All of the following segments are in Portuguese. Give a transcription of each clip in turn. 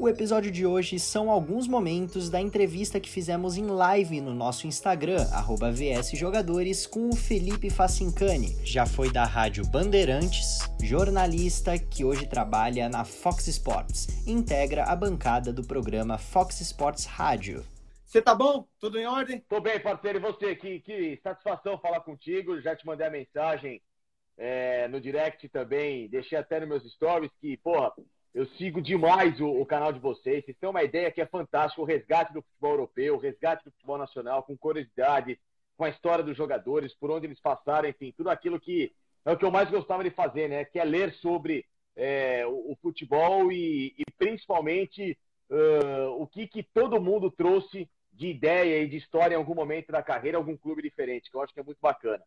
O episódio de hoje são alguns momentos da entrevista que fizemos em live no nosso Instagram, VSJogadores, com o Felipe Facincani. Já foi da Rádio Bandeirantes, jornalista que hoje trabalha na Fox Sports integra a bancada do programa Fox Sports Rádio. Você tá bom? Tudo em ordem? Tô bem, parceiro. E você? Que, que satisfação falar contigo. Já te mandei a mensagem é, no direct também. Deixei até nos meus stories que, porra, eu sigo demais o, o, canal de vocês. Vocês têm uma ideia que é fantástica: o resgate do futebol europeu, o resgate do futebol nacional, com curiosidade, com a história dos jogadores, por onde eles passaram, enfim, tudo aquilo que é o que eu mais gostava de fazer, né? Que é ler sobre é, o, o, futebol e, e principalmente uh, o que, que todo mundo trouxe de ideia e de história em algum momento da carreira, algum clube diferente, que eu acho que é muito bacana.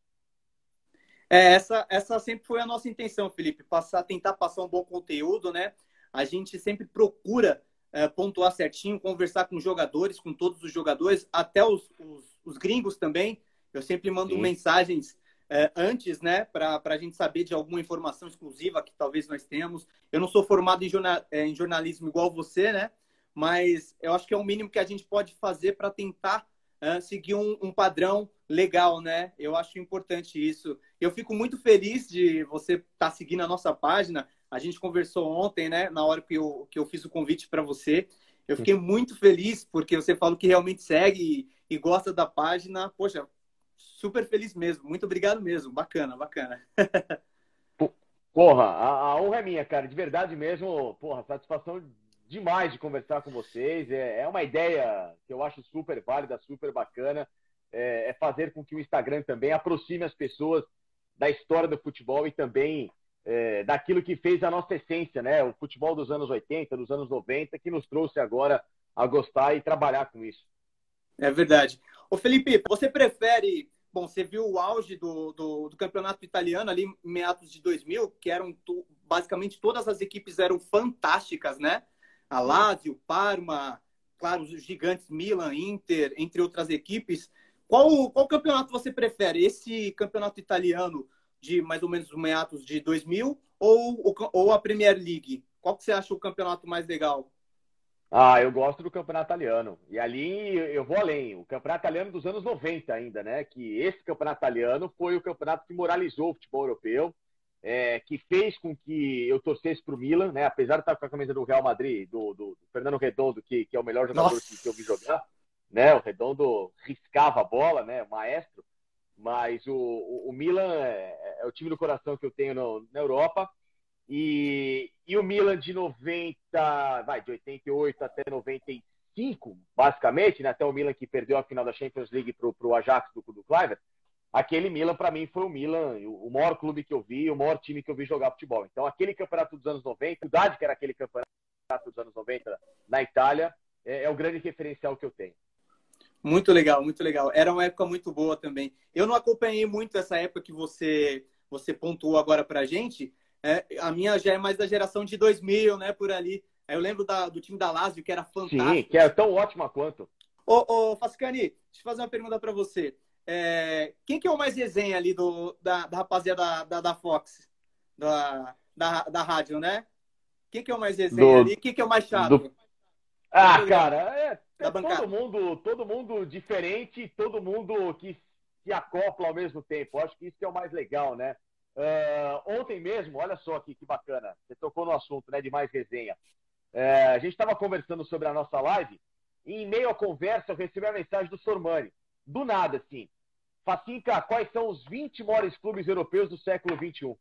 É, essa, essa sempre foi a nossa intenção, Felipe, passar, tentar passar um bom conteúdo, né? A gente sempre procura é, pontuar certinho, conversar com os jogadores, com todos os jogadores, até os, os, os gringos também. Eu sempre mando Sim. mensagens é, antes, né, para a gente saber de alguma informação exclusiva que talvez nós temos. Eu não sou formado em, jornal, é, em jornalismo igual você, né? Mas eu acho que é o mínimo que a gente pode fazer para tentar é, seguir um, um padrão legal, né? Eu acho importante isso. Eu fico muito feliz de você estar tá seguindo a nossa página. A gente conversou ontem, né? Na hora que eu, que eu fiz o convite para você. Eu fiquei muito feliz porque você falou que realmente segue e, e gosta da página. Poxa, super feliz mesmo. Muito obrigado mesmo. Bacana, bacana. Porra, a, a, honra é minha, cara. De verdade mesmo. Porra, satisfação demais de conversar com vocês. É, é uma ideia que eu acho super válida, super bacana. É, é fazer com que o Instagram também aproxime as pessoas da história do futebol e também é, daquilo que fez a nossa essência, né? O futebol dos anos 80, dos anos 90, que nos trouxe agora a gostar e trabalhar com isso. É verdade. Ô Felipe, você prefere. Bom, você viu o auge do, do, do campeonato italiano ali em meados de 2000, que eram basicamente todas as equipes eram fantásticas, né? A Lazio, Parma, claro, os gigantes Milan, Inter, entre outras equipes. Qual, qual campeonato você prefere? Esse campeonato italiano de mais ou menos meados de 2000 ou, ou a Premier League? Qual que você acha o campeonato mais legal? Ah, eu gosto do campeonato italiano. E ali eu vou além. O campeonato italiano dos anos 90 ainda, né? Que esse campeonato italiano foi o campeonato que moralizou o futebol europeu, é, que fez com que eu torcesse para o Milan, né? Apesar de estar com a camisa do Real Madrid, do, do, do Fernando Redondo, que, que, é o melhor jogador que, que eu vi jogar né? O Redondo riscava a bola, né? Maestro. Mas o, o, o Milan é, é, o time do coração que eu tenho no, na Europa. E, e o Milan de 90, vai, de 88 até 95, basicamente, né? Até o Milan que perdeu a final da Champions League pro, pro Ajax do, do Cliver. Aquele Milan, para mim, foi o Milan, o maior clube que eu vi, o maior time que eu vi jogar futebol. Então, aquele campeonato dos anos 90, a idade que era aquele campeonato dos anos 90 na Itália, é, é o grande referencial que eu tenho. Muito legal, muito legal. Era uma época muito boa também. Eu não acompanhei muito essa época que você você pontuou agora pra gente. É, a minha já é mais da geração de 2000, né, por ali. Eu lembro da, do time da Lazio, que era fantástico. Sim, que era tão ótima quanto. Ô, ô Fascani, deixa eu fazer uma pergunta para você. É, quem que é o mais resenha ali do, da, da rapaziada da, da, da Fox? Da, da, da rádio, né? Quem que é o mais resenha do, ali? Quem que é o mais chato? Do... Ah, cara, é, é todo mundo, todo mundo diferente, todo mundo que se acopla ao mesmo tempo. Acho que isso que é o mais legal, né? Uh, ontem mesmo, olha só que, que bacana, você tocou no assunto, né, de mais resenha. Uh, a gente estava conversando sobre a nossa live e em meio à conversa eu recebi a mensagem do Sormani. Do nada, assim. Facinca, quais são os 20 maiores clubes europeus do século XXI?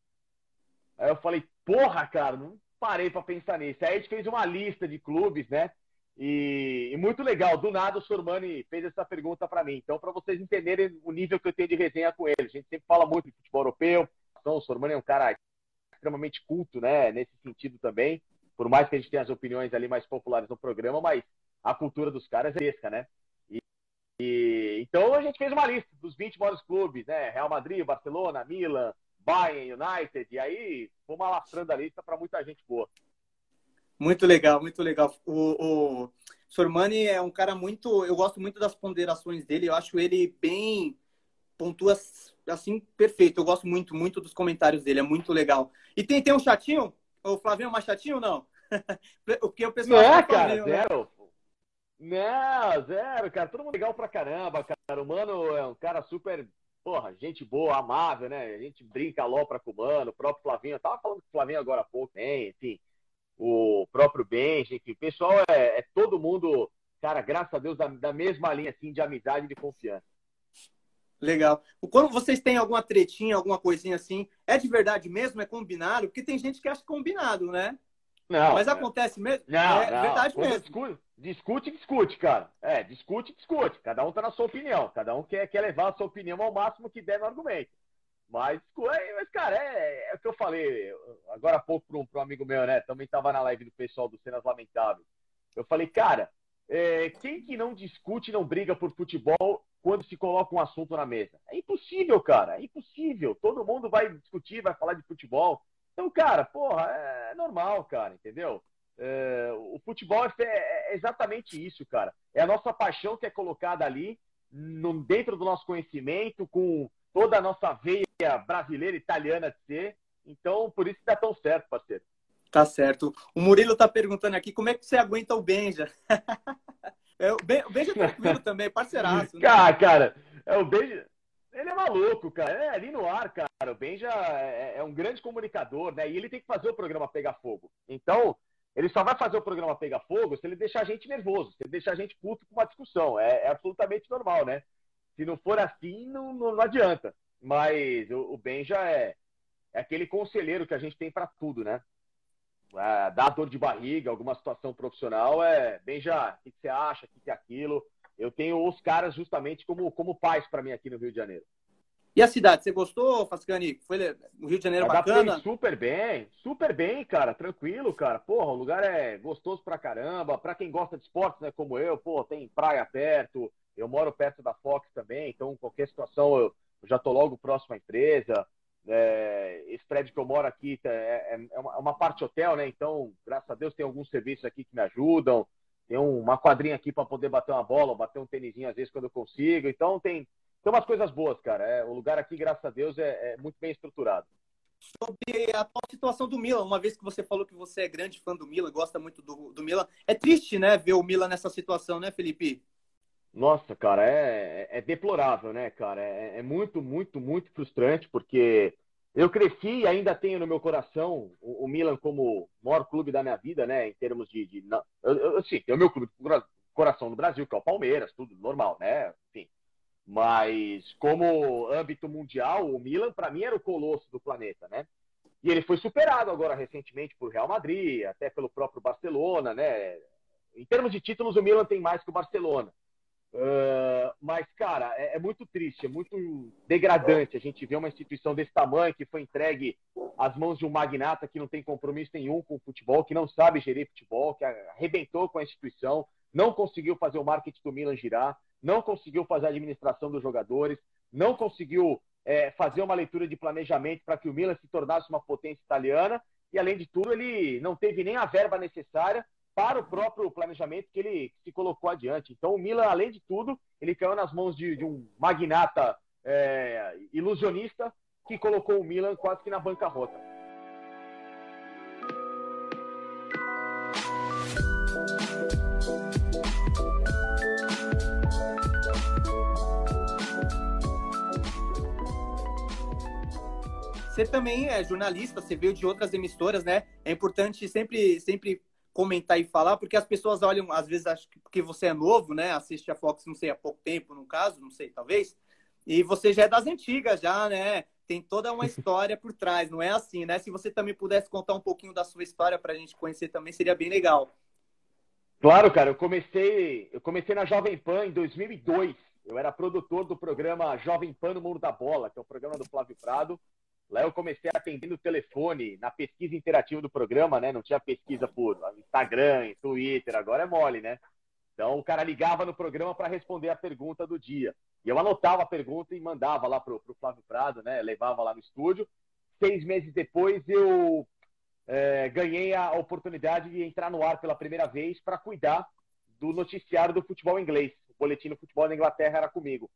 Aí eu falei, porra, cara, não parei para pensar nisso. Aí a gente fez uma lista de clubes, né? E, e, muito legal, do nada o Sormani fez essa pergunta para mim. Então, para vocês entenderem o nível que eu tenho de resenha com ele, a gente sempre fala muito de futebol europeu. Então, o Sormani é um cara extremamente culto, né, nesse sentido também. Por mais que a gente tenha as opiniões ali mais populares no programa, mas a cultura dos caras é fresca, né? E, e, então, a gente fez uma lista dos 20 maiores clubes, né? Real Madrid, Barcelona, Milan, Bayern, United. E aí, fomos alastrando a lista para muita gente boa. Muito legal, muito legal. O, o Sormani é um cara muito. Eu gosto muito das ponderações dele. Eu acho ele bem. pontua assim, perfeito. Eu gosto muito, muito dos comentários dele. É muito legal. E tem, tem um chatinho? O Flavinho é mais chatinho ou não? o que o pessoal. Não, cara, né? zero. Não, zero, cara. Todo mundo legal pra caramba, cara. O Mano é um cara super, porra, gente boa, amável, né? A gente brinca alopra com o Mano, o próprio Flavinho. Eu tava falando com o Flavinho agora há pouco, hein? Enfim, o próprio Benji, enfim. O pessoal é, é, todo mundo, cara, graças a Deus, da, da mesma linha, assim, de amizade e de confiança. Legal. Quando vocês têm alguma tretinha, alguma coisinha assim, é de verdade mesmo? É combinado? Porque tem gente que acha combinado, né? Não. Mas acontece mesmo? Não, é não. verdade Quando mesmo. Discute, discute, discute, cara. É, discute, discute. Cada um tá na sua opinião. Cada um quer, quer levar a sua opinião ao máximo que der no argumento. Mas, mas cara, é, é o que eu falei agora há pouco para um, um, amigo meu, né? Também tava na live do pessoal do Cenas Lamentáveis. Eu falei, cara, é, quem que não discute, não briga por futebol quando se coloca um assunto na mesa? É impossível, cara. É impossível. Todo mundo vai discutir, vai falar de futebol. Então, cara, porra, é normal, cara, entendeu? É, o futebol é, é, exatamente isso, cara. É a nossa paixão que é colocada ali, no, dentro do nosso conhecimento, com toda a nossa veia brasileira, italiana de ser. Então, por isso que dá tão certo, parceiro. Tá certo. O Murilo tá perguntando aqui como é que você aguenta o Benja. é, o, ben, o Benja tá comigo também, parceiraço. Né? Cara, cara, é, o Benja. Ele é maluco, cara. É ali no ar, cara. O Benja é, é um grande comunicador, né? E ele tem que fazer o programa pegar fogo. Então, ele só vai fazer o programa pegar fogo se ele deixar a gente nervoso, se ele deixar a gente puto com uma discussão. É, é absolutamente normal, né? Se não for assim, não, não, não adianta. Mas o, o Benja é, é aquele conselheiro que a gente tem para tudo, né? é, dá dor de barriga, alguma situação profissional, é bem já, o que você acha, o que é aquilo. Eu tenho os caras justamente como, como pais para mim aqui no Rio de Janeiro. E a cidade, você gostou, Fascani? Foi o Rio de Janeiro Adaptei bacana? super bem, super bem, cara, tranquilo, cara. Porra, o lugar é gostoso pra caramba. Pra quem gosta de esportes, né, como eu, pô, tem praia perto. Eu moro perto da Fox também, então qualquer situação eu, já tô logo próximo à empresa. É, esse prédio que eu moro aqui tá, é, é, é, uma, é, uma, parte hotel, né? Então, graças a Deus, tem alguns serviços aqui que me ajudam. Tem uma quadrinha aqui para poder bater uma bola, bater um tênisinho às vezes quando eu consigo. Então, tem, tem umas coisas boas, cara. É, o lugar aqui, graças a Deus, é, é muito bem estruturado. Sobre a atual situação do Milan, uma vez que você falou que você é grande fã do Milan, gosta muito do, do Milan, é triste, né, ver o Milan nessa situação, né, Felipe? Nossa, cara, é, é deplorável, né, cara? É, é, muito, muito, muito frustrante, porque eu cresci e ainda tenho no meu coração o, o Milan como o maior clube da minha vida, né? Em termos de. de eu, eu, sim, tem o meu clube coração no Brasil, que é o Palmeiras, tudo normal, né? Enfim. Mas como âmbito mundial, o Milan, para mim, era o colosso do planeta, né? E ele foi superado agora recentemente por Real Madrid, até pelo próprio Barcelona, né? Em termos de títulos, o Milan tem mais que o Barcelona. Uh, mas, cara, é, é, muito triste, é muito degradante a gente ver uma instituição desse tamanho que foi entregue às mãos de um magnata que não tem compromisso nenhum com o futebol, que não sabe gerir futebol, que arrebentou com a instituição, não conseguiu fazer o marketing do Milan girar, não conseguiu fazer a administração dos jogadores, não conseguiu é, fazer uma leitura de planejamento para que o Milan se tornasse uma potência italiana e, além de tudo, ele não teve nem a verba necessária para o próprio planejamento que ele se colocou adiante. Então, o Milan, além de tudo, ele caiu nas mãos de, de um magnata é, ilusionista que colocou o Milan quase que na bancarrota. Você também é jornalista, você veio de outras emissoras, né? É importante sempre, sempre comentar e falar, porque as pessoas olham, às vezes, acho que porque você é novo, né? Assiste a Fox, não sei, há pouco tempo, no caso, não sei, talvez. E você já é das antigas, já, né? Tem toda uma história por trás, não é assim, né? Se você também pudesse contar um pouquinho da sua história para a gente conhecer também, seria bem legal. Claro, cara. Eu comecei, eu comecei na Jovem Pan em 2002. Eu era produtor do programa Jovem Pan no Mundo da Bola, que é o programa do Flávio Prado. Lá eu comecei atendendo o telefone na pesquisa interativa do programa, né? Não tinha pesquisa por Instagram, Twitter, agora é mole, né? Então o cara ligava no programa para responder a pergunta do dia. E eu anotava a pergunta e mandava lá pro, pro Flávio Prado, né? Levava lá no estúdio. Seis meses depois eu é, ganhei a oportunidade de entrar no ar pela primeira vez para cuidar do noticiário do futebol inglês. O boletim do futebol da Inglaterra era comigo.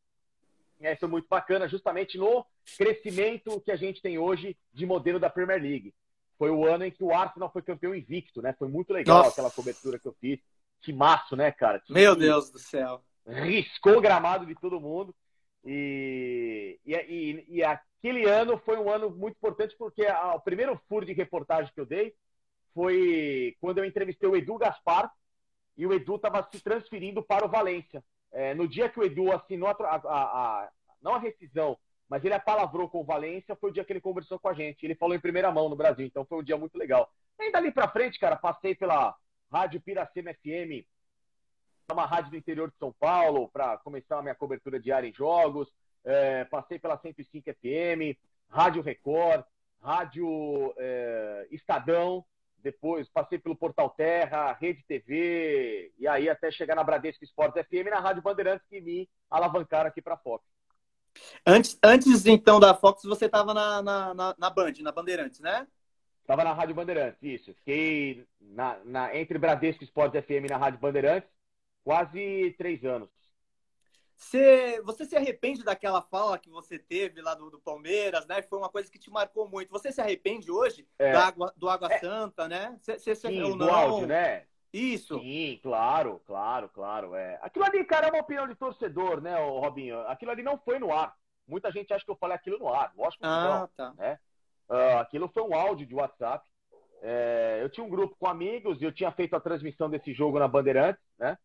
É muito bacana, justamente no crescimento que a gente tem hoje de modelo da Premier League. foi o ano em que o Arsenal foi campeão invicto, né? Foi muito legal Nossa. aquela cobertura que eu fiz. Que maço, né, cara? Que, Meu Deus do céu. Riscou o gramado de todo mundo. E, e, e, e, aquele ano foi um ano muito importante porque a, o primeiro furo de reportagem que eu dei foi quando eu entrevistei o Edu Gaspar e o Edu estava se transferindo para o Valência. É, no dia que o Edu assinou a, a, a, não a rescisão, mas ele apalavrou com o Valência, foi o dia que ele conversou com a gente. Ele falou em primeira mão no Brasil, então foi um dia muito legal. E dali para frente, cara, passei pela Rádio Piracema FM, uma rádio do interior de São Paulo, para começar a minha cobertura diária em jogos. É, passei pela 105 FM, Rádio Record, Rádio é, Estadão, depois passei pelo Portal Terra, Rede TV, e aí até chegar na Bradesco Esportes FM na Rádio Bandeirantes que me alavancaram aqui para a Fox. Antes, antes então da Fox, você estava na, na, na, na, Band, na Bandeirantes, né? Estava na Rádio Bandeirantes, isso. Fiquei na, na, entre Bradesco Esportes FM e na Rádio Bandeirantes quase três anos. Você, você se arrepende daquela fala que você teve lá do, do, Palmeiras, né? Foi uma coisa que te marcou muito. Você se arrepende hoje é. do Água, do Água é. Santa, né? Cê, cê, Sim, não? do áudio, né? Isso. Sim, claro, claro, claro. É. Aquilo ali, cara, é uma opinião de torcedor, né, Robinho? Aquilo ali não foi no ar. Muita gente acha que eu falei aquilo no ar. Lógico que ah, não. Tá. Né? Uh, aquilo foi um áudio de WhatsApp. É, eu tinha um grupo com amigos e eu tinha feito a transmissão desse jogo na Bandeirantes, né?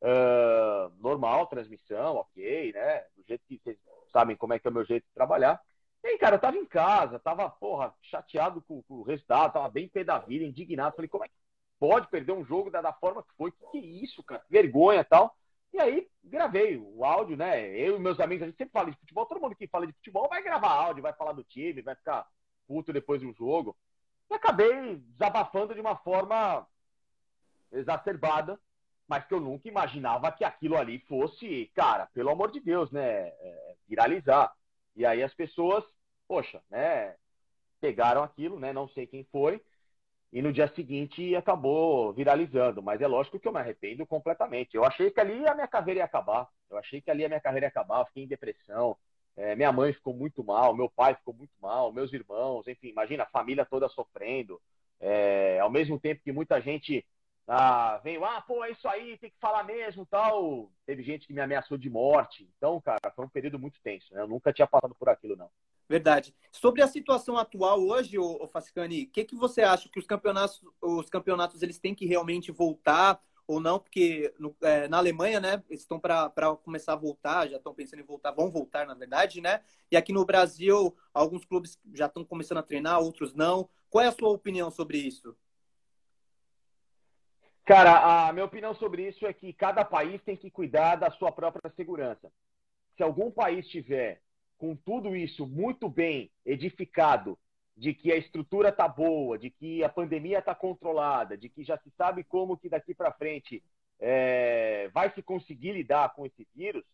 Uh, normal, transmissão, ok, né? Do jeito que vocês sabem como é que é o meu jeito de trabalhar. E aí, cara, eu tava em casa, tava, porra, chateado com, com o resultado, tava bem pé da vida, indignado. Falei, como é que pode perder um jogo da, da forma que foi? Que, que isso, cara? Vergonha tal. E aí, gravei o áudio, né? Eu e meus amigos, a gente sempre fala de futebol. Todo mundo que fala de futebol vai gravar áudio, vai falar do time, vai ficar puto depois do jogo. E acabei desabafando de uma forma exacerbada mas que eu nunca imaginava que aquilo ali fosse, cara, pelo amor de Deus, né, é, viralizar. E aí as pessoas, poxa, né, pegaram aquilo, né, não sei quem foi, e no dia seguinte acabou viralizando. Mas é lógico que eu me arrependo completamente. Eu achei que ali a minha carreira ia acabar. Eu achei que ali a minha carreira ia acabar. Eu fiquei em depressão. É, minha mãe ficou muito mal, meu pai ficou muito mal, meus irmãos, enfim, imagina a família toda sofrendo. É, ao mesmo tempo que muita gente ah, veio, ah, pô, é isso aí, tem que falar mesmo tal. Teve gente que me ameaçou de morte. Então, cara, foi um período muito tenso. Né? Eu nunca tinha passado por aquilo, não. Verdade. Sobre a situação atual hoje, o Fascani, o que, que você acha que os campeonatos, os campeonatos eles têm que realmente voltar ou não? Porque no, é, na Alemanha, né, eles estão para começar a voltar, já estão pensando em voltar, vão voltar, na verdade, né? E aqui no Brasil, alguns clubes já estão começando a treinar, outros não. Qual é a sua opinião sobre isso? Cara, a minha opinião sobre isso é que cada país tem que cuidar da sua própria segurança. Se algum país tiver com tudo isso muito bem edificado, de que a estrutura está boa, de que a pandemia está controlada, de que já se sabe como que daqui para frente é, vai se conseguir lidar com esse vírus,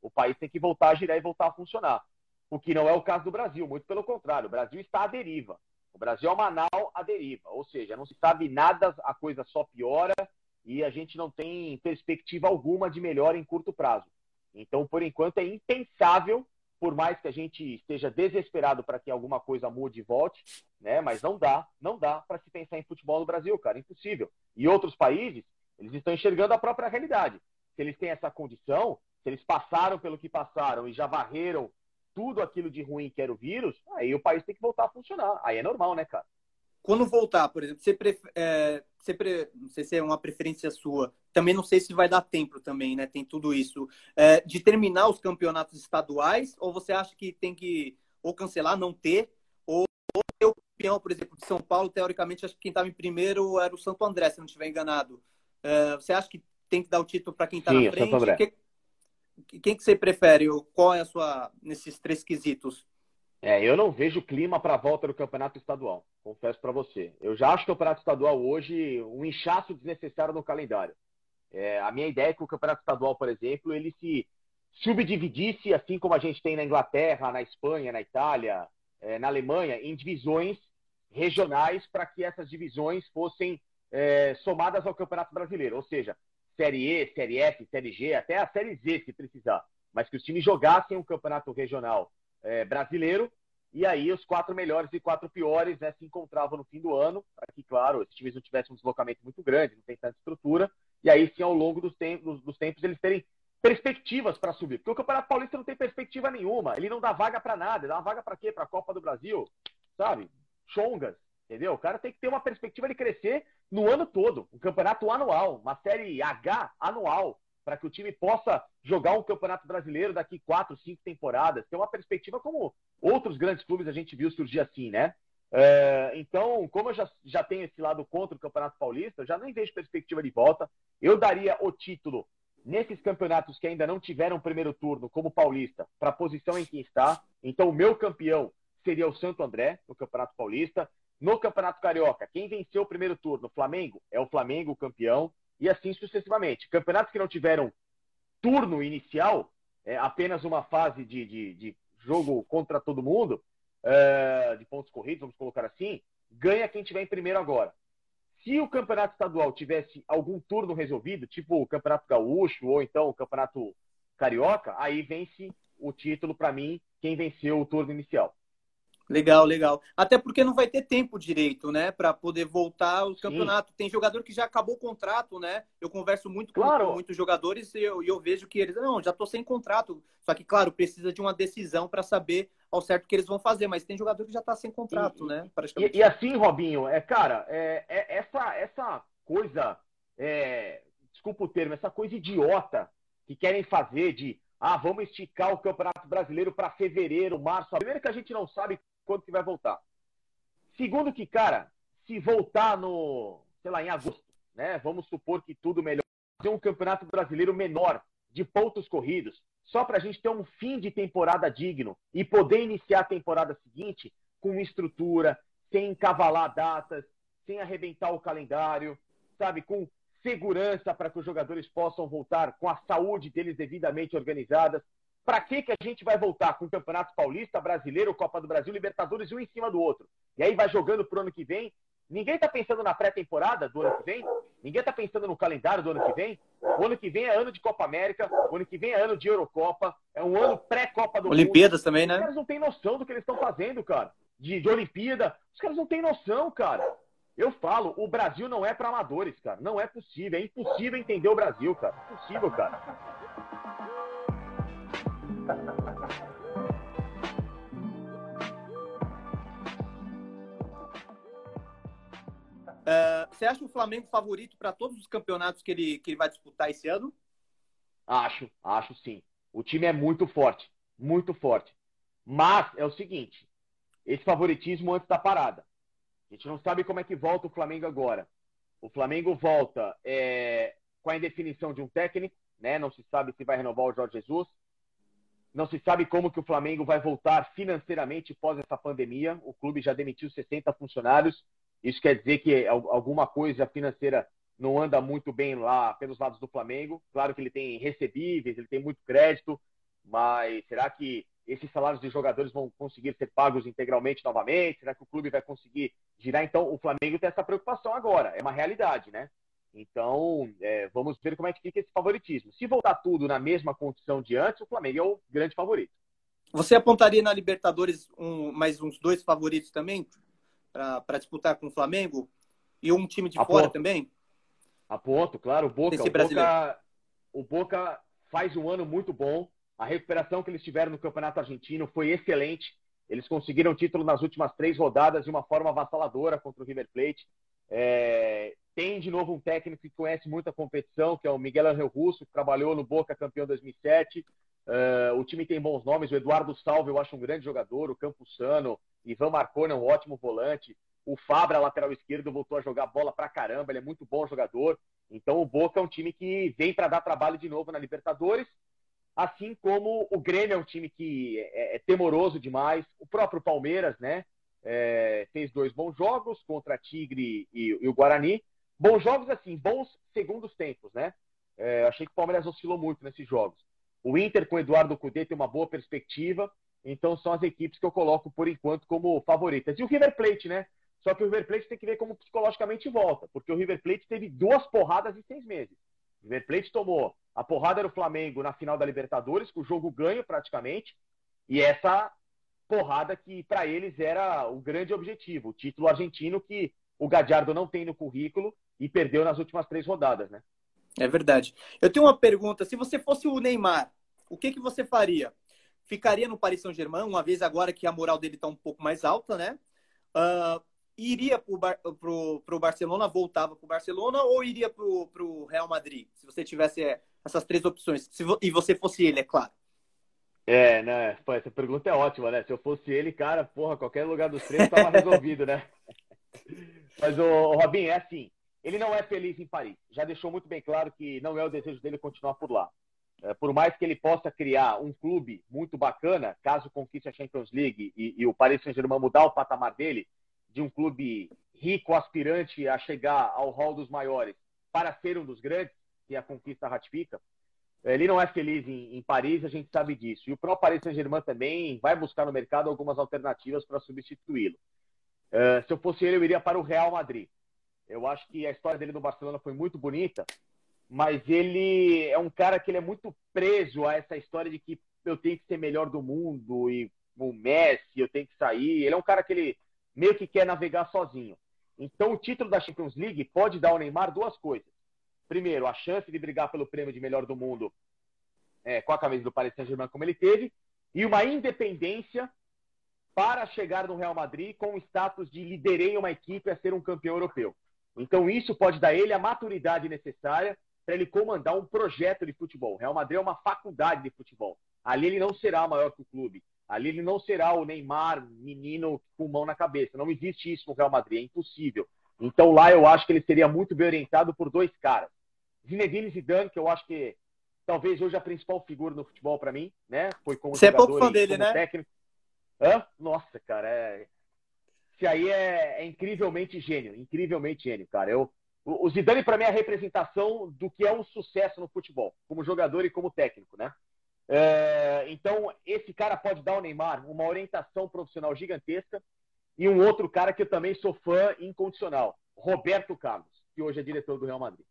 o país tem que voltar a girar e voltar a funcionar. O que não é o caso do Brasil, muito pelo contrário, o Brasil está à deriva. O Brasil é uma nau à deriva, ou seja, não se sabe nada, a coisa só piora e a gente não tem perspectiva alguma de melhora em curto prazo. Então, por enquanto, é impensável, por mais que a gente esteja desesperado para que alguma coisa mude e volte, né? Mas não dá, não dá para se pensar em futebol no Brasil, cara, impossível. E outros países, eles estão enxergando a própria realidade. Se eles têm essa condição, se eles passaram pelo que passaram e já varreram tudo aquilo de ruim que era o vírus, aí o país tem que voltar a funcionar. Aí é normal, né, cara? Quando voltar, por exemplo, você, pref... é, você pre... não sei se é uma preferência sua, também não sei se vai dar tempo também, né? Tem tudo isso. É, de terminar os campeonatos estaduais, ou você acha que tem que ou cancelar, não ter, ou, ou ter o campeão, por exemplo, de São Paulo, teoricamente, acho que quem estava em primeiro era o Santo André, se não estiver enganado. É, você acha que tem que dar o título para quem está na frente? Santo André. Que quem que você prefere? Qual é a sua nesses três quesitos? É, eu não vejo clima para a volta do campeonato estadual, confesso para você. Eu já acho o campeonato estadual hoje um inchaço desnecessário no calendário. É, a minha ideia é que o campeonato estadual, por exemplo, ele se subdividisse, assim como a gente tem na Inglaterra, na Espanha, na Itália, é, na Alemanha, em divisões regionais para que essas divisões fossem é, somadas ao campeonato brasileiro. Ou seja, Série E, Série F, Série G, até a Série Z, se precisar. Mas que os times jogassem um campeonato regional é, brasileiro e aí os quatro melhores e quatro piores né, se encontravam no fim do ano, para que, claro, esses times não tivessem um deslocamento muito grande, não tem tanta estrutura, e aí sim, ao longo dos tempos, dos tempos eles terem perspectivas para subir. Porque o Campeonato Paulista não tem perspectiva nenhuma, ele não dá vaga para nada, ele dá vaga para quê? Para a Copa do Brasil, sabe? Chongas, entendeu? O cara tem que ter uma perspectiva de crescer no ano todo, um campeonato anual, uma série H anual, para que o time possa jogar um campeonato brasileiro daqui quatro, cinco temporadas, ter uma perspectiva como outros grandes clubes a gente viu surgir assim, né? É, então, como eu já, já tenho esse lado contra o Campeonato Paulista, eu já nem vejo perspectiva de volta. Eu daria o título nesses campeonatos que ainda não tiveram primeiro turno, como Paulista, para a posição em que está. Então, o meu campeão seria o Santo André, no Campeonato Paulista. No Campeonato Carioca, quem venceu o primeiro turno, Flamengo, é o Flamengo campeão e assim sucessivamente. Campeonatos que não tiveram turno inicial, é apenas uma fase de, de, de jogo contra todo mundo, é, de pontos corridos, vamos colocar assim, ganha quem tiver em primeiro agora. Se o campeonato estadual tivesse algum turno resolvido, tipo o campeonato gaúcho ou então o campeonato carioca, aí vence o título para mim quem venceu o turno inicial. Legal, legal. Até porque não vai ter tempo direito, né, para poder voltar ao Sim. campeonato. Tem jogador que já acabou o contrato, né? Eu converso muito claro. com, muitos jogadores e eu, eu, vejo que eles, não, já estou sem contrato. Só que, claro, precisa de uma decisão para saber ao certo o que eles vão fazer. Mas tem jogador que já está sem contrato, e, né? E, e, assim, Robinho, é, cara, é, é essa, essa coisa, é, desculpa o termo, essa coisa idiota que querem fazer de ah, vamos esticar o Campeonato Brasileiro para fevereiro, março. Primeiro que a gente não sabe quando que vai voltar. Segundo que, cara, se voltar no, sei lá, em agosto, né? Vamos supor que tudo melhor. Fazer um campeonato brasileiro menor, de pontos corridos, só para a gente ter um fim de temporada digno e poder iniciar a temporada seguinte com estrutura, sem encavalar datas, sem arrebentar o calendário, sabe? Com segurança para que os jogadores possam voltar com a saúde deles devidamente organizadas. Para que, que a gente vai voltar com o Campeonato Paulista, Brasileiro, Copa do Brasil, Libertadores, um em cima do outro? E aí vai jogando para o ano que vem. Ninguém está pensando na pré-temporada do ano que vem? Ninguém está pensando no calendário do ano que vem? O ano que vem é ano de Copa América, o ano que vem é ano de Eurocopa, é um ano pré-Copa do Olimpíadas mundo. também, né? Os caras não têm noção do que eles estão fazendo, cara. De, de Olimpíada. Os caras não têm noção, cara. Eu falo, o Brasil não é para amadores, cara. Não é possível. É impossível entender o Brasil, cara. Impossível, cara. Uh, você acha o Flamengo favorito para todos os campeonatos que ele, que ele vai disputar esse ano? Acho, acho sim. O time é muito forte, muito forte. Mas é o seguinte: esse favoritismo antes da parada. A gente não sabe como é que volta o Flamengo agora. O Flamengo volta é, com a indefinição de um técnico, né? Não se sabe se vai renovar o Jorge Jesus. Não se sabe como que o Flamengo vai voltar financeiramente pós essa pandemia. O clube já demitiu 60 funcionários. Isso quer dizer que alguma coisa financeira não anda muito bem lá pelos lados do Flamengo. Claro que ele tem recebíveis, ele tem muito crédito, mas será que esses salários de jogadores vão conseguir ser pagos integralmente novamente? Será que o clube vai conseguir girar? Então, o Flamengo tem essa preocupação agora. É uma realidade, né? Então, é, vamos ver como é que fica esse favoritismo. Se voltar tudo na mesma condição de antes, o Flamengo é o grande favorito. Você apontaria na Libertadores um, mais uns dois favoritos também para disputar com o Flamengo? E um time de Aponto. fora também? Aponto, claro. O Boca, o Boca, o Boca faz um ano muito bom. A recuperação que eles tiveram no Campeonato Argentino foi excelente. Eles conseguiram o título nas últimas três rodadas de uma forma avassaladora contra o River Plate. É, tem de novo um técnico que conhece muito a competição, que é o Miguel Angel Russo, que trabalhou no Boca campeão 2007. Uh, o time tem bons nomes. O Eduardo Salve eu acho um grande jogador. O Campuzano, Ivan Marconi é um ótimo volante. O Fabra, lateral esquerdo, voltou a jogar bola pra caramba. Ele é muito bom jogador. Então o Boca é um time que vem para dar trabalho de novo na Libertadores. Assim como o Grêmio é um time que é, é temoroso demais. O próprio Palmeiras, né? É, fez dois bons jogos contra Tigre e, e, o Guarani. Bons jogos, assim, bons segundos tempos, né? É, achei que o Palmeiras oscilou muito nesses jogos. O Inter com o Eduardo Cudê tem uma boa perspectiva, então são as equipes que eu coloco por enquanto como favoritas. E o River Plate, né? Só que o River Plate tem que ver como psicologicamente volta, porque o River Plate teve duas porradas em seis meses. O River Plate tomou a porrada do Flamengo na final da Libertadores, com o jogo ganho praticamente, e essa porrada que para eles era o grande objetivo, o título argentino que o Gadiardo não tem no currículo e perdeu nas últimas três rodadas, né? É verdade. Eu tenho uma pergunta: se você fosse o Neymar, o que, que você faria? Ficaria no Paris Saint-Germain, uma vez agora que a moral dele está um pouco mais alta, né? Uh, iria para o Barcelona, voltava para o Barcelona ou iria para o Real Madrid? Se você tivesse é, essas três opções. Se, e você fosse ele, é claro. É, né? Pô, essa pergunta é ótima, né? Se eu fosse ele, cara, porra, qualquer lugar dos três estava resolvido, né? Mas o Robin é assim. Ele não é feliz em Paris. Já deixou muito bem claro que não é o desejo dele continuar por lá. É, por mais que ele possa criar um clube muito bacana, caso conquiste a Champions League e, e o Paris Saint-Germain mudar o patamar dele, de um clube rico, aspirante a chegar ao hall dos maiores, para ser um dos grandes, que a conquista ratifica, ele não é feliz em, em Paris, a gente sabe disso. E o próprio Paris Saint-Germain também vai buscar no mercado algumas alternativas para substituí-lo. Uh, se eu fosse ele, eu iria para o Real Madrid. Eu acho que a história dele no Barcelona foi muito bonita, mas ele é um cara que ele é muito preso a essa história de que eu tenho que ser melhor do mundo e o Messi, eu tenho que sair. Ele é um cara que ele meio que quer navegar sozinho. Então, o título da Champions League pode dar ao Neymar duas coisas. Primeiro, a chance de brigar pelo prêmio de melhor do mundo é, com a camisa do Paris Saint-Germain, como ele teve, e uma independência para chegar no Real Madrid com o status de liderei uma equipe a ser um campeão europeu. Então, isso pode dar a ele a maturidade necessária para ele comandar um projeto de futebol. O Real Madrid é uma faculdade de futebol. Ali ele não será maior que o clube. Ali ele não será o Neymar, menino com mão na cabeça. Não existe isso no Real Madrid, é impossível. Então lá eu acho que ele seria muito bem orientado por dois caras. Zinedine Zidane, que eu acho que talvez hoje a principal figura no futebol para mim, né? Foi como Você é pouco fã dele, né? Técnico. Hã? Nossa, cara, é... Esse aí é, é incrivelmente gênio, incrivelmente gênio, cara. Eu, o Zidane, para mim, é a representação do que é um sucesso no futebol, como jogador e como técnico, né? É, então, esse cara pode dar ao Neymar uma orientação profissional gigantesca e um outro cara que eu também sou fã incondicional, Roberto Carlos, que hoje é diretor do Real Madrid.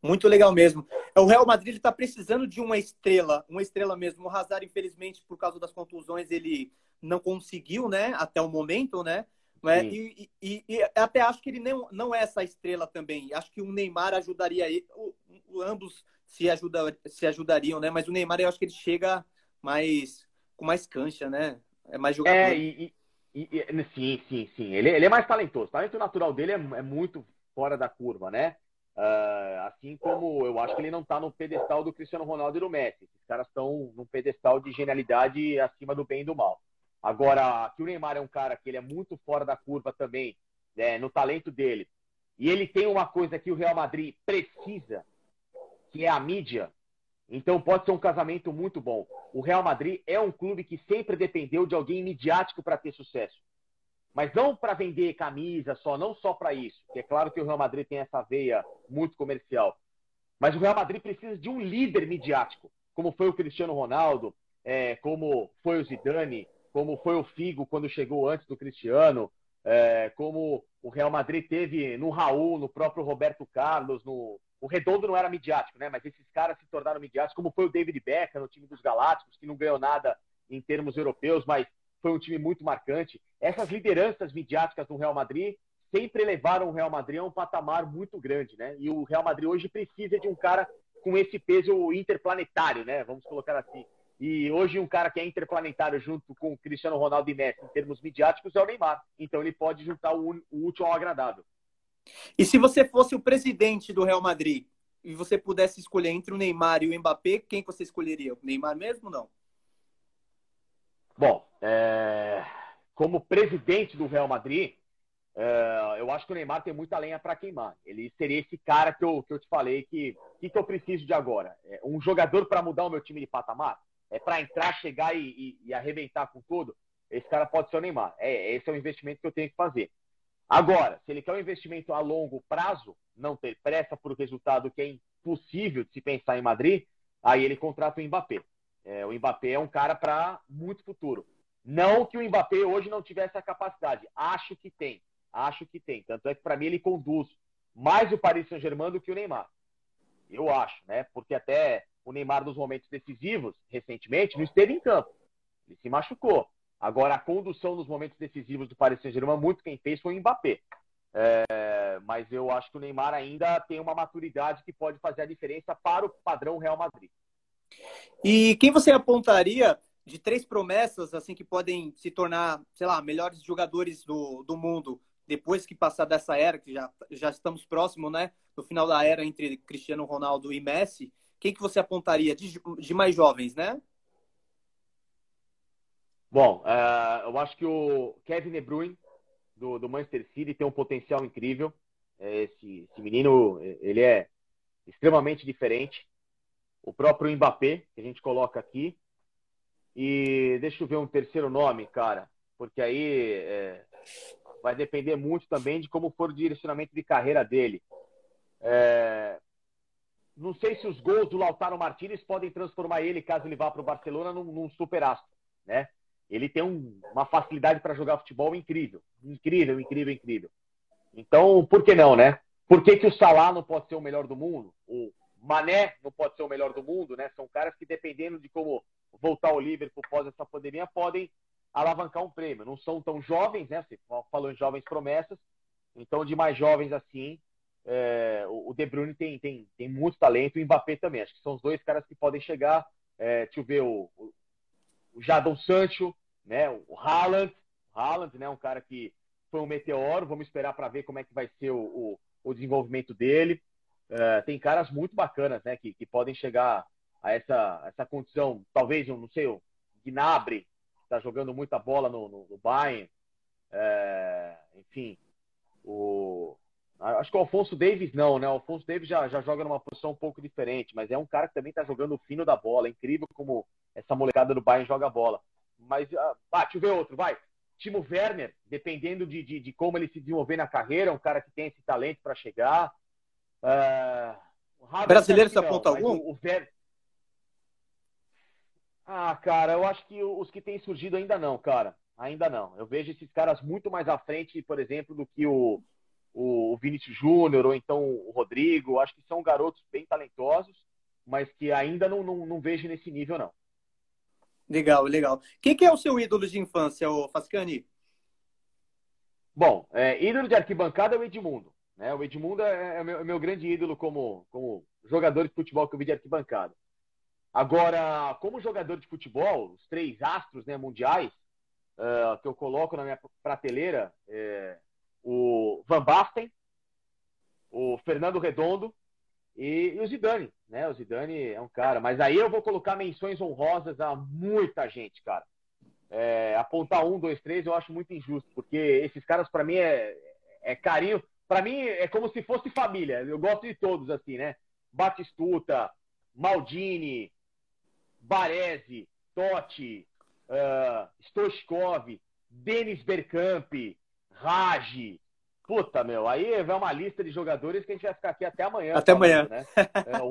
Muito legal mesmo. O Real Madrid está precisando de uma estrela, uma estrela mesmo. O Hazard, infelizmente, por causa das contusões, ele não conseguiu, né, até o momento, né? né? E, e, e, até acho que ele não, não é essa estrela também. Acho que o Neymar ajudaria ele, o, o, ambos se, ajuda, se ajudariam, né? Mas o Neymar, eu acho que ele chega mais com mais cancha, né? É mais jogador. É, e, e, e sim, sim, sim. Ele, ele é mais talentoso. O talento natural dele é, é muito fora da curva, né? Uh, assim como eu acho que ele não está no pedestal do Cristiano Ronaldo e do Messi. Esses caras estão num pedestal de genialidade acima do bem e do mal. Agora, que o Neymar é um cara que ele é muito fora da curva também, né, no talento dele. E ele tem uma coisa que o Real Madrid precisa, que é a mídia. Então pode ser um casamento muito bom. O Real Madrid é um clube que sempre dependeu de alguém midiático para ter sucesso. Mas não para vender camisa só, não só para isso. Que é claro que o Real Madrid tem essa veia muito comercial. Mas o Real Madrid precisa de um líder midiático, como foi o Cristiano Ronaldo, é, como foi o Zidane, como foi o Figo quando chegou antes do Cristiano, é, como o Real Madrid teve no Raul, no próprio Roberto Carlos, no, o Redondo não era midiático, né? Mas esses caras se tornaram midiáticos, como foi o David Beckham no time dos Galácticos, que não ganhou nada em termos europeus, mas foi um time muito marcante. Essas lideranças midiáticas do Real Madrid sempre levaram o Real Madrid a um patamar muito grande, né? E o Real Madrid hoje precisa de um cara com esse peso interplanetário, né? Vamos colocar assim. E hoje um cara que é interplanetário junto com o Cristiano Ronaldo e Messi em termos midiáticos é o Neymar. Então ele pode juntar o útil ao agradável. E se você fosse o presidente do Real Madrid e você pudesse escolher entre o Neymar e o Mbappé, quem você escolheria? O Neymar mesmo ou não? Bom, é... como presidente do Real Madrid, é... eu acho que o Neymar tem muita lenha para queimar. Ele seria esse cara que eu, que eu te falei que que, que eu preciso de agora? É um jogador para mudar o meu time de patamar? É para entrar, chegar e, e, e, arrebentar com tudo? Esse cara pode ser o Neymar. É, esse é o investimento que eu tenho que fazer. Agora, se ele quer um investimento a longo prazo, não ter pressa por resultado que é impossível de se pensar em Madrid, aí ele contrata o Mbappé. É, o Mbappé é um cara para muito futuro. Não que o Mbappé hoje não tivesse a capacidade. Acho que tem. Acho que tem. Tanto é que para mim ele conduz mais o Paris Saint-Germain do que o Neymar. Eu acho, né? Porque até o Neymar nos momentos decisivos, recentemente, não esteve em campo. Ele se machucou. Agora, a condução nos momentos decisivos do Paris Saint-Germain, muito quem fez foi o Mbappé. É, mas eu acho que o Neymar ainda tem uma maturidade que pode fazer a diferença para o padrão Real Madrid. E quem você apontaria de três promessas assim que podem se tornar, sei lá, melhores jogadores do, do mundo depois que passar dessa era, que já, já estamos próximo, né? No final da era entre Cristiano Ronaldo e Messi, quem que você apontaria de, de mais jovens, né? Bom, uh, eu acho que o Kevin De Bruyne, do, do Manchester City, tem um potencial incrível. É, esse, esse menino, ele é extremamente diferente. O próprio Mbappé, que a gente coloca aqui. E deixa eu ver um terceiro nome, cara, porque aí é, vai depender muito também de como for o direcionamento de carreira dele. É, não sei se os gols do Lautaro Martinez podem transformar ele, caso ele vá para o Barcelona, num, num superastro, né? Ele tem um, uma facilidade para jogar futebol incrível. Incrível, incrível, incrível. Então, por que não, né? Por que, que o Salah não pode ser o melhor do mundo? O Mané não pode ser o melhor do mundo, né? São caras que, dependendo de como voltar ao Liverpool após essa pandemia, podem alavancar um prêmio. Não são tão jovens, né? Você falou em jovens promessas. Então, de mais jovens assim, é, o De Bruyne tem, tem, tem muito talento. E o Mbappé também. Acho que são os dois caras que podem chegar. É, deixa eu ver o, o Jadon Sancho, né? O Haaland, Haaland, né? Um cara que foi um meteoro. Vamos esperar para ver como é que vai ser o, o, o desenvolvimento dele. Uh, tem caras muito bacanas, né? Que, que podem chegar a essa, essa condição. Talvez, eu não sei, o Gnabry, está jogando muita bola no, no, no Bayern. É, enfim, o, acho que o Alfonso Davis não, né? O Alfonso Davis já, já joga numa posição um pouco diferente, mas é um cara que também está jogando o fino da bola. É incrível como essa molecada do Bayern joga bola. Mas, ah, ah, deixa eu ver outro, vai. Timo Werner, dependendo de, de, de, como ele se desenvolver na carreira, um cara que tem esse talento para chegar. Uh, Brasileiro você aponta algum? O, o Werner... Ah, cara, eu acho que os que têm surgido ainda não, cara. Ainda não. Eu vejo esses caras muito mais à frente, por exemplo, do que o, o Vinícius Júnior ou então o Rodrigo. Acho que são garotos bem talentosos, mas que ainda não, não, não vejo nesse nível, não. Legal, legal. Quem que é o seu ídolo de infância, o Fascani? Bom, é, ídolo de arquibancada é o Edmundo. Né? O Edmundo é, é, meu, é meu grande ídolo como, como jogador de futebol que eu vi de arquibancada. Agora, como jogador de futebol, os três astros né, mundiais uh, que eu coloco na minha prateleira, é, o Van Basten, o Fernando Redondo e, e, o Zidane, né? O Zidane é um cara. Mas aí eu vou colocar menções honrosas a muita gente, cara. É, apontar um, dois, três, eu acho muito injusto, porque esses caras, para mim, é, é carinho. Para mim, é como se fosse família. Eu gosto de todos, assim, né? Batistuta, Maldini, Baresi, Totti, uh, Stoichkov, Denis Bergkamp, Raj, Puta, meu, aí vai uma lista de jogadores que a gente vai ficar aqui até amanhã. Até falando, amanhã. Né? É, o,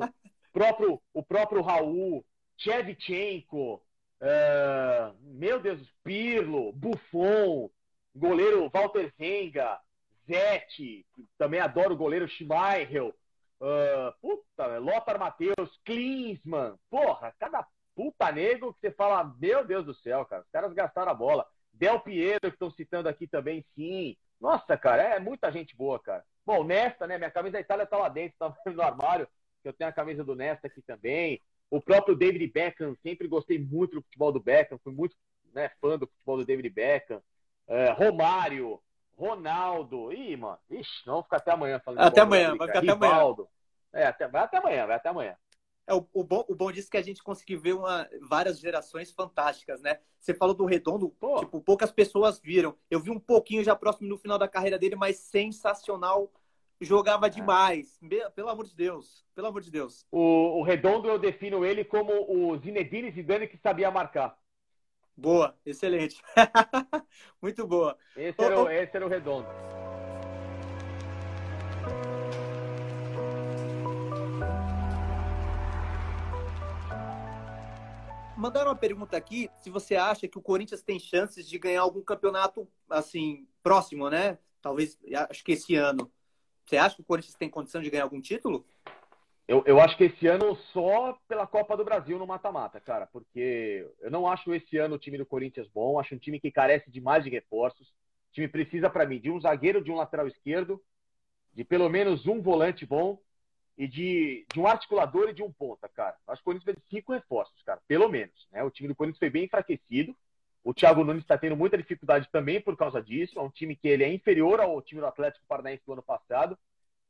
próprio, o próprio Raul, Chevchenko, é, meu Deus, Pirlo, Buffon, goleiro Walter Zenga, Zete, também adoro o goleiro Schmeichel, uh, puta, Lothar Matheus, Klinsmann, porra, cada puta negro que você fala, meu Deus do céu, cara, os caras gastaram a bola. Del Piero, que estão citando aqui também, sim. Nossa, cara, é muita gente boa, cara. Bom, Nesta, né? Minha camisa da Itália tá lá dentro, tá no armário. Eu tenho a camisa do Nesta aqui também. O próprio David Beckham, sempre gostei muito do futebol do Beckham, fui muito né, fã do futebol do David Beckham. É, Romário, Ronaldo. Ih, mano, ixi, não vamos ficar até amanhã falando. Até amanhã, vai ficar até amanhã. É, até, vai até amanhã, vai até amanhã. É, o, o, bom, o bom disso é que a gente conseguiu ver uma, várias gerações fantásticas, né? Você falou do Redondo, Pô. tipo, poucas pessoas viram. Eu vi um pouquinho já próximo no final da carreira dele, mas sensacional. Jogava é. demais. Pelo amor de Deus. Pelo amor de Deus. O, o Redondo, eu defino ele como o Zinedine Zidane que sabia marcar. Boa, excelente. Muito boa. Esse era, o, esse era o Redondo. Mandaram uma pergunta aqui se você acha que o Corinthians tem chances de ganhar algum campeonato assim próximo, né? Talvez, acho que esse ano. Você acha que o Corinthians tem condição de ganhar algum título? Eu, eu acho que esse ano só pela Copa do Brasil no mata-mata, cara, porque eu não acho esse ano o time do Corinthians bom, acho um time que carece de mais de reforços. O time precisa, para mim, de um zagueiro, de um lateral esquerdo, de pelo menos um volante bom e de, de um articulador e de um ponta, cara. Acho que o Corinthians de cinco reforços, cara, pelo menos. Né? O time do Corinthians foi bem enfraquecido. O Thiago Nunes está tendo muita dificuldade também por causa disso. É um time que ele é inferior ao time do Atlético Paranaense do ano passado.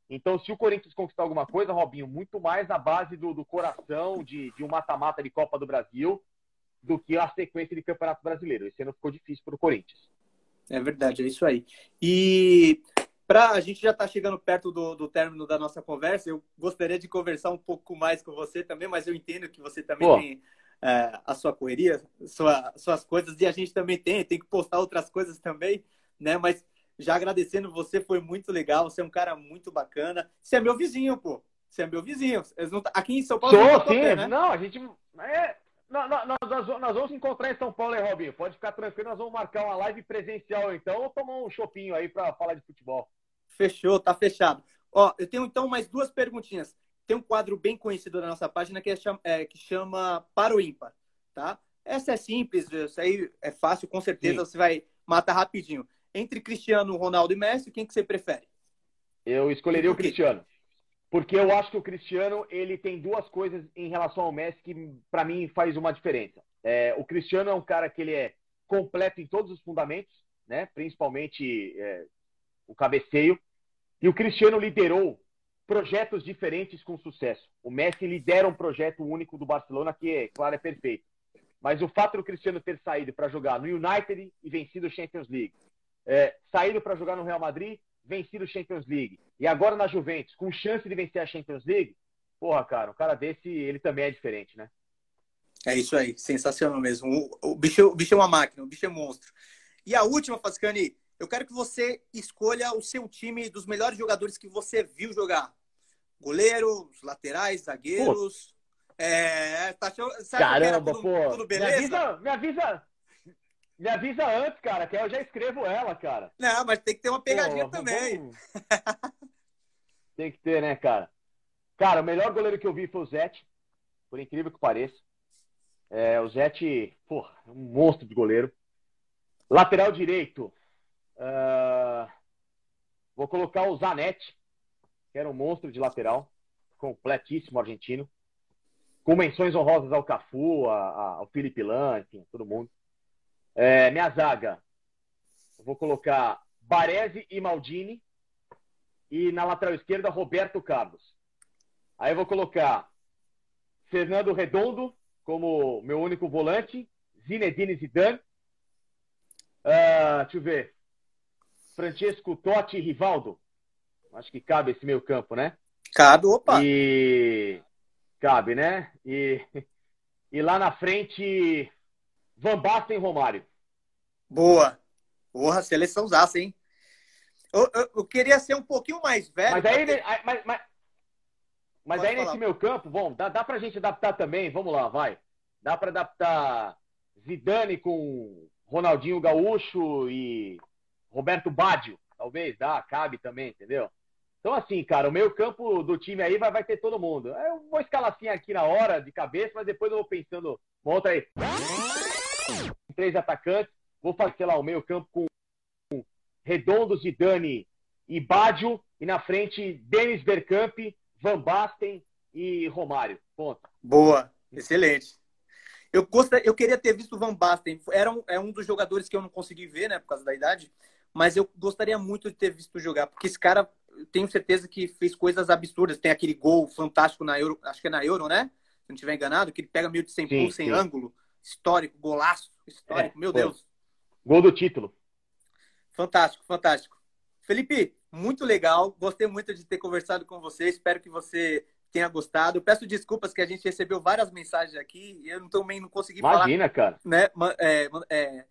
Então, se o Corinthians conquistar alguma coisa, Robinho, muito mais na base do, do coração, de, de um mata-mata de Copa do Brasil, do que a sequência de Campeonato Brasileiro. Esse ano ficou difícil para o Corinthians. É verdade, é isso aí. E para a gente já está chegando perto do, do término da nossa conversa, eu gostaria de conversar um pouco mais com você também, mas eu entendo que você também Pô. tem é, a sua correria, sua, suas coisas, e a gente também tem, tem que postar outras coisas também, né? Mas já agradecendo você, foi muito legal. Você é um cara muito bacana. Você é meu vizinho, pô. Você é meu vizinho. Tá, aqui em São Paulo. Sou, sim. Pé, né? Não, a gente. É... Nós, nós, nós, nós, vamos encontrar em São Paulo, hein, Robinho? Pode ficar tranquilo, nós vamos marcar uma live presencial, então, ou tomar um chopinho aí para falar de futebol. Fechou, tá fechado. Ó, eu tenho então mais duas perguntinhas. Tem um quadro bem conhecido na nossa página que, é, é, que chama Para o Ímpar, tá? Essa é simples, isso aí é fácil, com certeza Sim. você vai matar rapidinho. Entre Cristiano, Ronaldo e Messi, quem que você prefere? Eu escolheria o Cristiano. Porque eu acho que o Cristiano ele tem duas coisas em relação ao Messi que para mim faz uma diferença. É, o Cristiano é um cara que ele é completo em todos os fundamentos, né? Principalmente é, o cabeceio. E o Cristiano liderou projetos diferentes com sucesso. O Messi lidera um projeto único do Barcelona que, é, claro, é perfeito. Mas o fato do Cristiano ter saído para jogar no United e vencido o Champions League, é, saído para jogar no Real Madrid, vencido a Champions League, e agora na Juventus, com chance de vencer a Champions League, porra, cara, um cara desse, ele também é diferente, né? É isso aí, sensacional mesmo. O, o, bicho, o bicho é uma máquina, o bicho é monstro. E a última, Fascani, eu quero que você escolha o seu time dos melhores jogadores que você viu jogar. Goleiros, laterais, zagueiros. É, tá, Caramba, tudo, pô. Tudo beleza? Me avisa, me avisa, me avisa antes, cara, que eu já escrevo ela, cara. Não, mas tem que ter uma pegadinha Pô, também. Vamos... tem que ter, né, cara? Cara, o melhor goleiro que eu vi foi o Zete, por incrível que pareça. É, o Zete, pô, um monstro de goleiro. Lateral direito. Uh... Vou colocar o Zanetti, que era um monstro de lateral. Completíssimo argentino. Com menções honrosas ao Cafu, a, a, ao Felipe Lan, enfim, todo mundo. É, minha zaga, vou colocar Baresi e Maldini. E na lateral esquerda, Roberto Carlos. Aí eu vou colocar Fernando Redondo como meu único volante. Zinedine Zidane. Uh, deixa eu ver. Francesco Totti e Rivaldo. Acho que cabe esse meio campo, né? Cabe, opa! E... Cabe, né? E, e lá na frente, Van Basten e Romário. Boa. Porra, seleção zaça, hein? Eu, eu, eu, queria ser um pouquinho mais velho. Mas aí, ter... mas, mas, mas aí nesse meu campo, bom, dá, dá pra gente adaptar também. Vamos lá, vai. Dá pra adaptar Zidane com Ronaldinho Gaúcho e Roberto Baggio. Talvez, dá, cabe também, entendeu? Então, assim, cara, o meio campo do time aí vai, vai ter todo mundo. Eu vou escalar assim aqui na hora, de cabeça, mas depois eu vou pensando. Monta aí três atacantes. Vou fazer, sei lá, o meio campo com Redondo, Zidane e Bádio. E na frente, Denis Bergkamp, Van Basten e Romário. Ponto. Boa, excelente. Eu, gostaria, eu queria ter visto o Van Basten. Era um, é um dos jogadores que eu não consegui ver, né, por causa da idade. Mas eu gostaria muito de ter visto jogar, porque esse cara, eu tenho certeza que fez coisas absurdas. Tem aquele gol fantástico na Euro, acho que é na Euro, né? Se não estiver enganado, que ele pega meio de 100 pulos, sem ângulo. Histórico, golaço histórico, é, meu Deus. Gol do título. Fantástico, fantástico. Felipe, muito legal. Gostei muito de ter conversado com você. Espero que você tenha gostado. Peço desculpas que a gente recebeu várias mensagens aqui e eu também não consegui Imagina, falar, cara. Né, é, é,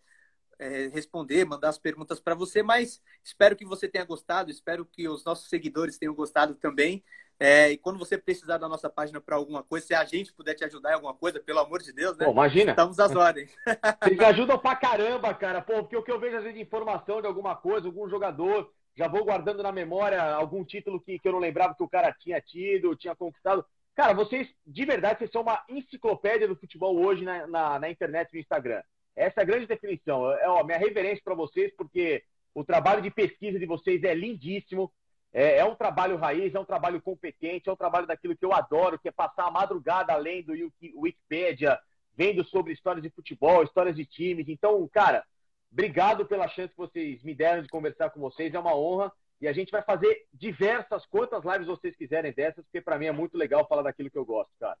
é, responder, mandar as perguntas para você, mas espero que você tenha gostado. Espero que os nossos seguidores tenham gostado também. É, e quando você precisar da nossa página para alguma coisa, se a gente puder te ajudar em alguma coisa, pelo amor de Deus, né? Pô, imagina. Estamos às ordens. Vocês ajudam pra caramba, cara. Pô, porque o que eu vejo às vezes de informação de alguma coisa, algum jogador já vou guardando na memória algum título que, que eu não lembrava que o cara tinha tido, tinha conquistado. Cara, vocês, de verdade, vocês são uma enciclopédia do futebol hoje na, na, na internet e no Instagram. Essa é a grande definição. É ó, minha reverência para vocês, porque o trabalho de pesquisa de vocês é lindíssimo. É, é, um trabalho raiz, é um trabalho competente, é um trabalho daquilo que eu adoro, que é passar a madrugada além do Wikipedia, vendo sobre histórias de futebol, histórias de times. Então, cara, obrigado pela chance que vocês me deram de conversar com vocês, é uma honra. E a gente vai fazer diversas, quantas lives vocês quiserem dessas, porque para mim é muito legal falar daquilo que eu gosto, cara.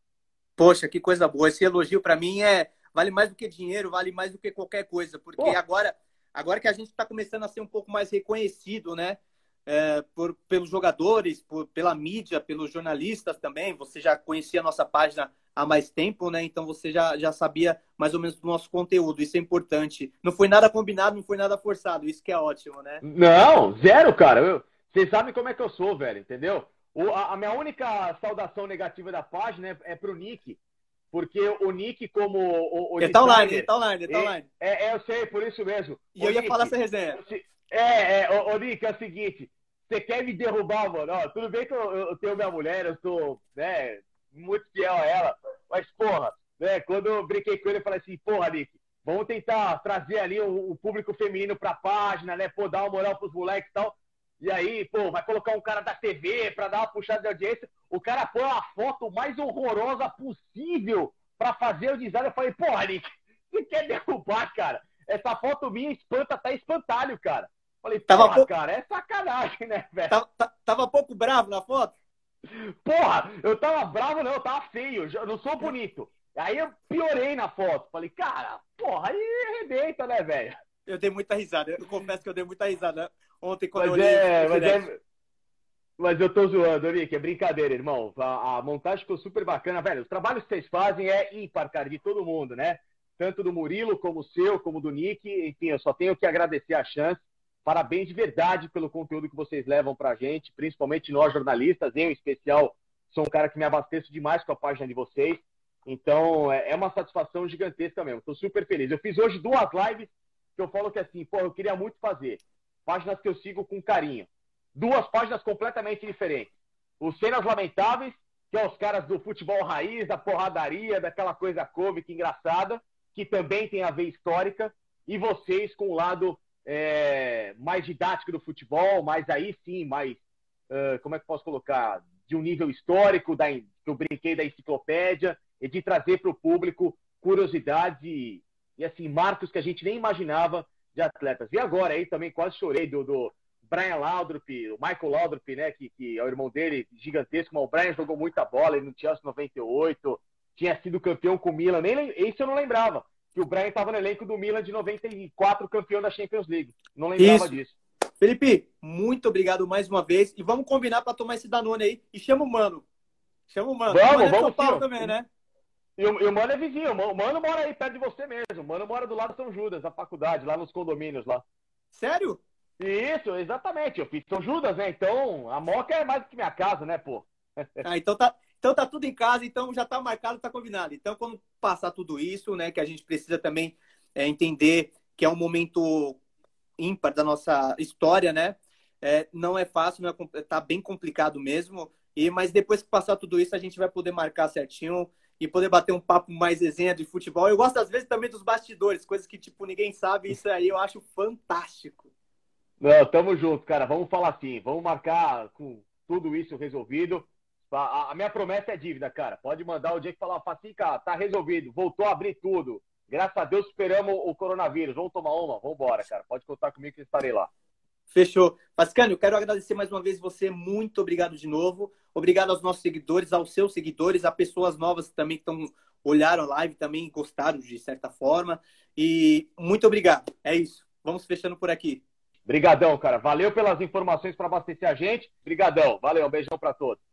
Poxa, que coisa boa. Esse elogio para mim é vale mais do que dinheiro, vale mais do que qualquer coisa, porque Pô. agora agora que a gente está começando a ser um pouco mais reconhecido, né? É, por, pelos jogadores, por, pela mídia, pelos jornalistas também. Você já conhecia a nossa página há mais tempo, né? Então você já, já sabia mais ou menos do nosso conteúdo. Isso é importante. Não foi nada combinado, não foi nada forçado. Isso que é ótimo, né? Não, zero, cara. Eu, vocês sabem como é que eu sou, velho, entendeu? O, a, a, minha única saudação negativa da página é, é pro Nick. Porque o Nick, como o, o ele tá online, ele tá online, ele tá online. É, é, eu sei, por isso mesmo. E eu Nick, ia falar essa resenha. É, é, o, o Nick, é o seguinte. Você quer me derrubar, mano? Ó, tudo bem que eu, eu tenho minha mulher, eu sou, né, muito fiel a ela. Mas, porra, né, quando eu brinquei com ele, eu falei assim, porra, Nick, vamos tentar trazer ali o, o público feminino pra página, né? Pô, dar uma moral pros moleques e tal. E aí, pô, vai colocar um cara da TV pra dar uma puxada de audiência. O cara põe a foto mais horrorosa possível pra fazer o design. Eu falei, porra, Nick, você quer derrubar, cara? Essa foto minha espanta até espantalho, cara. Falei, tava porra, cara, é sacanagem, né, velho? Tava, tava pouco bravo na foto? Porra, eu tava bravo, não, eu tava feio, eu não sou bonito. Aí eu piorei na foto. Falei, cara, porra, aí arrebenta, né, velho? Eu dei muita risada, eu confesso que eu dei muita risada ontem quando mas eu olhei. É, mas, é, mas eu tô zoando, Nick, é brincadeira, irmão. A, a, montagem ficou super bacana, velho. Os trabalhos que vocês fazem é ímpar, cara, de todo mundo, né? Tanto do Murilo, como o seu, como do Nick. Enfim, eu só tenho que agradecer a chance. Parabéns de verdade pelo conteúdo que vocês levam para a gente, principalmente nós jornalistas. Eu, em especial, sou um cara que me abasteço demais com a página de vocês. Então, é, é uma satisfação gigantesca mesmo. Estou super feliz. Eu fiz hoje duas lives que eu falo que assim, pô, eu queria muito fazer. Páginas que eu sigo com carinho. Duas páginas completamente diferentes. Os Cenas Lamentáveis, que é os caras do futebol raiz, da porradaria, daquela coisa cômica engraçada, que também tem a ver histórica. E vocês com o lado é, mais didático do futebol, mas aí sim, mais, uh, como é que posso colocar, de um nível histórico, da, que eu brinquei da enciclopédia, e de trazer para o público curiosidades e, e, assim, marcos que a gente nem imaginava de atletas. E agora aí também quase chorei do, do Brian Laudrup, o Michael Laudrup, né, que, que é o irmão dele, gigantesco, mas o Brian jogou muita bola, ele no Chelsea 98, tinha sido campeão com o Milan, nem, isso eu não lembrava que o Brian estava no elenco do Milan de 94, campeão da Champions League. Não lembrava Isso. disso. Felipe, muito obrigado mais uma vez. E vamos combinar para tomar esse Danone aí. E chama o Mano. Chama o Mano. Vamos, o Mano é vamos. São Paulo também, né? E o, e o, Mano é vizinho. O Mano mora aí perto de você mesmo. O Mano mora do lado de São Judas, da faculdade, lá nos condomínios lá. Sério? Isso, exatamente. Eu fiz São Judas, né? Então, a Moca é mais do que minha casa, né, pô? Ah, então tá, então tá tudo em casa, então já tá marcado, tá combinado. Então quando passar tudo isso, né, que a gente precisa também é, entender que é um momento ímpar da nossa história, né? É, não é fácil, não é, tá bem complicado mesmo. E mas depois que passar tudo isso, a gente vai poder marcar certinho e poder bater um papo mais resenha de futebol. Eu gosto às vezes também dos bastidores, coisas que tipo ninguém sabe. Isso aí eu acho fantástico. Não, tamo junto, cara. Vamos falar assim, vamos marcar com tudo isso resolvido. A, a, minha promessa é dívida, cara. Pode mandar o dia que falar, Facica, tá resolvido, voltou a abrir tudo. Graças a Deus superamos o coronavírus. Vamos tomar uma? Vamos embora, cara. Pode contar comigo que eu estarei lá. Fechou. Pascânio, eu quero agradecer mais uma vez você. Muito obrigado de novo. Obrigado aos nossos seguidores, aos seus seguidores, a pessoas novas também que estão olharam a live também gostaram de certa forma. E muito obrigado. É isso. Vamos fechando por aqui. Obrigadão, cara. Valeu pelas informações para abastecer a gente. Obrigadão. Valeu. Um beijão para todos.